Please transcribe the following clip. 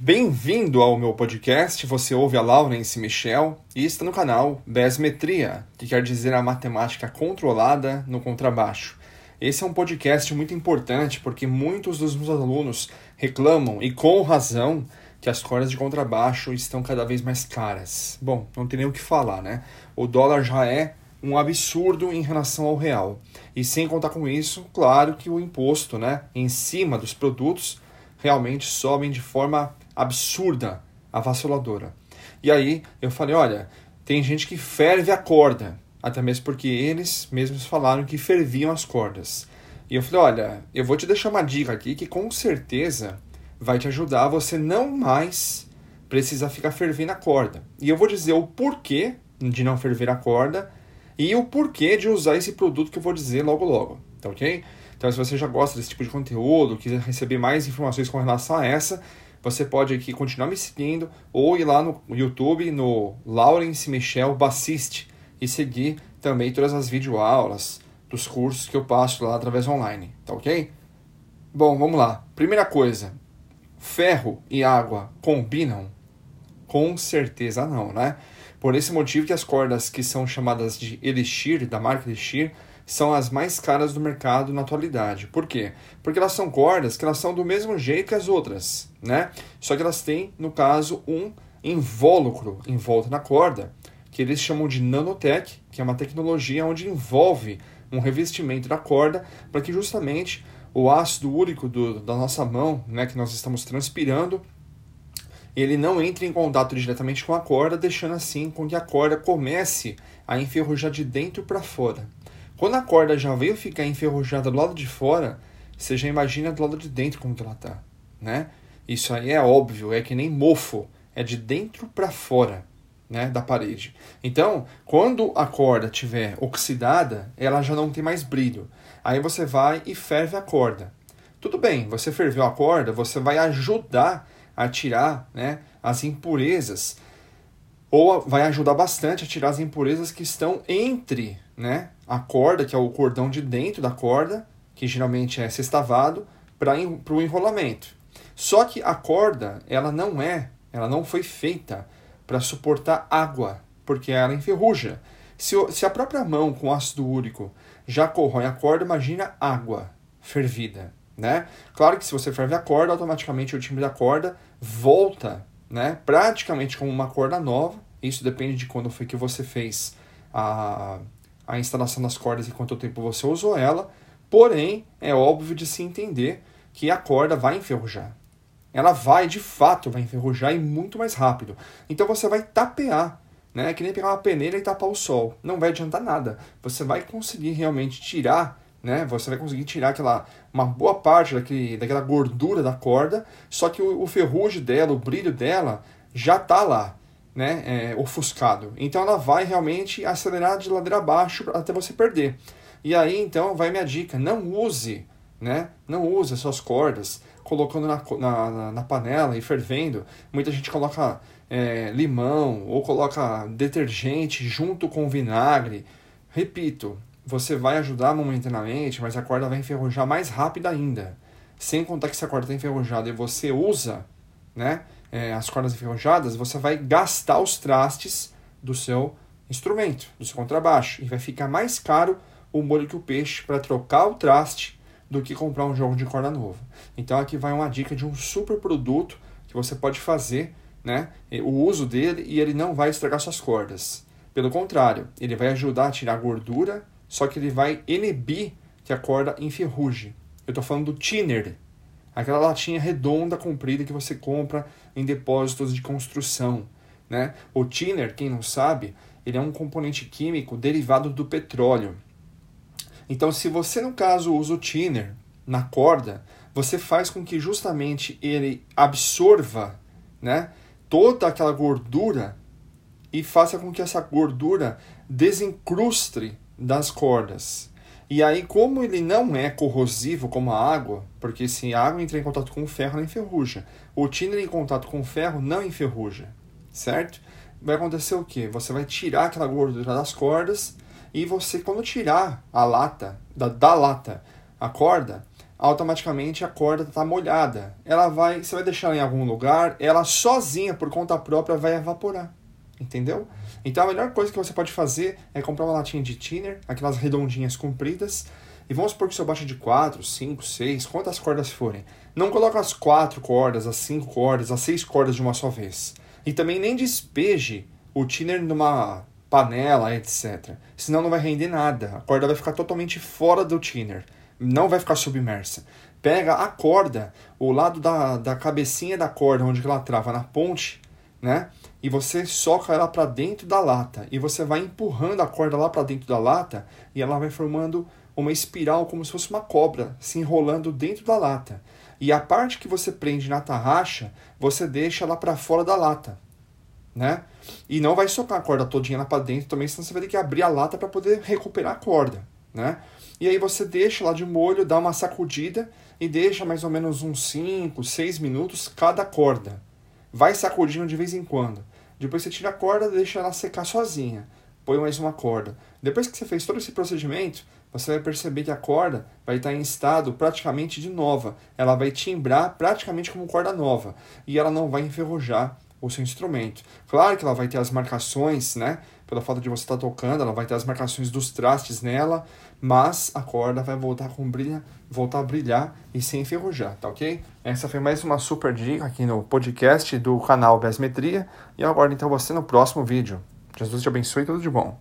Bem-vindo ao meu podcast. Você ouve a Laurence Michel e está no canal Besmetria, que quer dizer a matemática controlada no contrabaixo. Esse é um podcast muito importante porque muitos dos meus alunos reclamam, e com razão, que as cordas de contrabaixo estão cada vez mais caras. Bom, não tem nem o que falar, né? O dólar já é um absurdo em relação ao real. E sem contar com isso, claro que o imposto, né, em cima dos produtos realmente sobem de forma absurda, avassaladora. E aí eu falei, olha, tem gente que ferve a corda, até mesmo porque eles mesmos falaram que ferviam as cordas. E eu falei, olha, eu vou te deixar uma dica aqui que com certeza vai te ajudar você não mais precisar ficar fervendo a corda. E eu vou dizer o porquê de não ferver a corda e o porquê de usar esse produto que eu vou dizer logo logo, tá ok? Então, se você já gosta desse tipo de conteúdo, quiser receber mais informações com relação a essa, você pode aqui continuar me seguindo ou ir lá no YouTube, no Laurence Michel Bassiste e seguir também todas as videoaulas dos cursos que eu passo lá através online, tá ok? Bom, vamos lá. Primeira coisa, ferro e água combinam? Com certeza não, né? Por esse motivo que as cordas que são chamadas de Elixir, da marca Elixir, são as mais caras do mercado na atualidade. Por quê? Porque elas são cordas que elas são do mesmo jeito que as outras, né? Só que elas têm, no caso, um invólucro em volta na corda, que eles chamam de nanotech, que é uma tecnologia onde envolve um revestimento da corda para que justamente o ácido úrico do, da nossa mão, né, que nós estamos transpirando, ele não entre em contato diretamente com a corda, deixando assim com que a corda comece a enferrujar de dentro para fora. Quando a corda já veio ficar enferrujada do lado de fora, você já imagina do lado de dentro como ela está, né? Isso aí é óbvio, é que nem mofo, é de dentro para fora, né, da parede. Então, quando a corda tiver oxidada, ela já não tem mais brilho. Aí você vai e ferve a corda. Tudo bem, você ferveu a corda, você vai ajudar a tirar né, as impurezas, ou vai ajudar bastante a tirar as impurezas que estão entre né, a corda, que é o cordão de dentro da corda, que geralmente é sextavado, para o enrolamento. Só que a corda, ela não é, ela não foi feita para suportar água, porque ela enferruja. Se, se a própria mão com ácido úrico já corrói a corda, imagina água fervida, né? Claro que se você ferve a corda, automaticamente o timbre da corda volta, né? Praticamente como uma corda nova. Isso depende de quando foi que você fez a, a instalação das cordas e quanto tempo você usou ela. Porém, é óbvio de se entender que a corda vai enferrujar. Ela vai, de fato, vai enferrujar e muito mais rápido. Então você vai tapear né? É que nem pegar uma peneira e tapar o sol. Não vai adiantar nada. Você vai conseguir realmente tirar, né? Você vai conseguir tirar aquela uma boa parte daquele, daquela gordura da corda, só que o, o ferrugem dela, o brilho dela já tá lá, né? É, ofuscado. Então ela vai realmente acelerar de ladeira abaixo até você perder. E aí então vai minha dica: não use, né? Não use as suas cordas colocando na, na, na panela e fervendo. Muita gente coloca é, limão ou coloca detergente junto com vinagre. Repito, você vai ajudar momentaneamente, mas a corda vai enferrujar mais rápido ainda. Sem contar que se a corda está enferrujada e você usa né, é, as cordas enferrujadas, você vai gastar os trastes do seu instrumento, do seu contrabaixo. E vai ficar mais caro o molho que o peixe para trocar o traste do que comprar um jogo de corda novo. Então aqui vai uma dica de um super produto que você pode fazer né, o uso dele e ele não vai estragar suas cordas. Pelo contrário, ele vai ajudar a tirar gordura, só que ele vai inibir que a corda enferruje. Eu estou falando do thinner, aquela latinha redonda, comprida que você compra em depósitos de construção. Né? O thinner, quem não sabe, ele é um componente químico derivado do petróleo. Então, se você, no caso, usa o thinner na corda, você faz com que justamente ele absorva né, toda aquela gordura e faça com que essa gordura desencruste das cordas. E aí, como ele não é corrosivo como a água, porque se a água entra em contato com o ferro, ela enferruja. O tiner em contato com o ferro não enferruja, certo? Vai acontecer o que? Você vai tirar aquela gordura das cordas e você, quando tirar a lata, da, da lata, a corda, automaticamente a corda está molhada. Ela vai, você vai deixar ela em algum lugar, ela sozinha, por conta própria, vai evaporar. Entendeu? Então a melhor coisa que você pode fazer é comprar uma latinha de thinner, aquelas redondinhas compridas, e vamos supor que seu baixo de 4, 5, 6, quantas cordas forem. Não coloca as 4 cordas, as 5 cordas, as 6 cordas de uma só vez. E também nem despeje o thinner numa panela, etc. Senão não vai render nada. A corda vai ficar totalmente fora do thinner. Não vai ficar submersa. Pega a corda, o lado da, da cabecinha da corda, onde ela trava na ponte, né? E você soca ela para dentro da lata. E você vai empurrando a corda lá para dentro da lata e ela vai formando uma espiral como se fosse uma cobra se enrolando dentro da lata. E a parte que você prende na tarraxa, você deixa lá para fora da lata né? E não vai socar a corda todinha lá para dentro também, senão você vai ter que abrir a lata para poder recuperar a corda, né? E aí você deixa lá de molho, dá uma sacudida e deixa mais ou menos uns 5, 6 minutos cada corda. Vai sacudindo de vez em quando. Depois você tira a corda, deixa ela secar sozinha. Põe mais uma corda. Depois que você fez todo esse procedimento, você vai perceber que a corda vai estar em estado praticamente de nova. Ela vai timbrar praticamente como corda nova e ela não vai enferrujar o seu instrumento. Claro que ela vai ter as marcações, né? Pela falta de você estar tá tocando, ela vai ter as marcações dos trastes nela, mas a corda vai voltar com brilha, voltar a brilhar e sem enferrujar, tá ok? Essa foi mais uma super dica aqui no podcast do canal Besmetria e eu aguardo então você no próximo vídeo. Jesus te abençoe e tudo de bom.